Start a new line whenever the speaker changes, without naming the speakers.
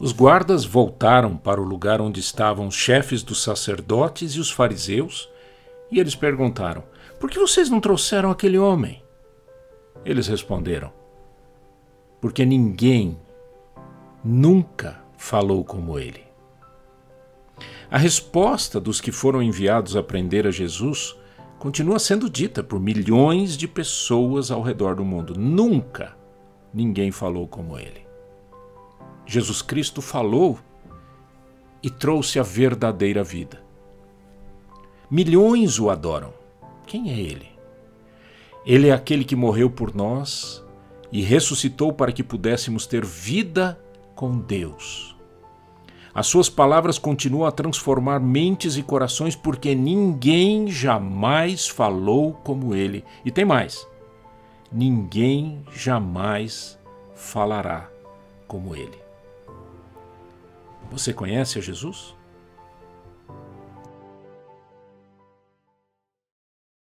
Os guardas voltaram para o lugar onde estavam os chefes dos sacerdotes e os fariseus, e eles perguntaram: Por que vocês não trouxeram aquele homem? Eles responderam: Porque ninguém nunca falou como ele. A resposta dos que foram enviados a prender a Jesus continua sendo dita por milhões de pessoas ao redor do mundo. Nunca ninguém falou como ele. Jesus Cristo falou e trouxe a verdadeira vida. Milhões o adoram. Quem é ele? Ele é aquele que morreu por nós e ressuscitou para que pudéssemos ter vida com Deus. As suas palavras continuam a transformar mentes e corações porque ninguém jamais falou como ele. E tem mais: ninguém jamais falará como ele. Você conhece a Jesus?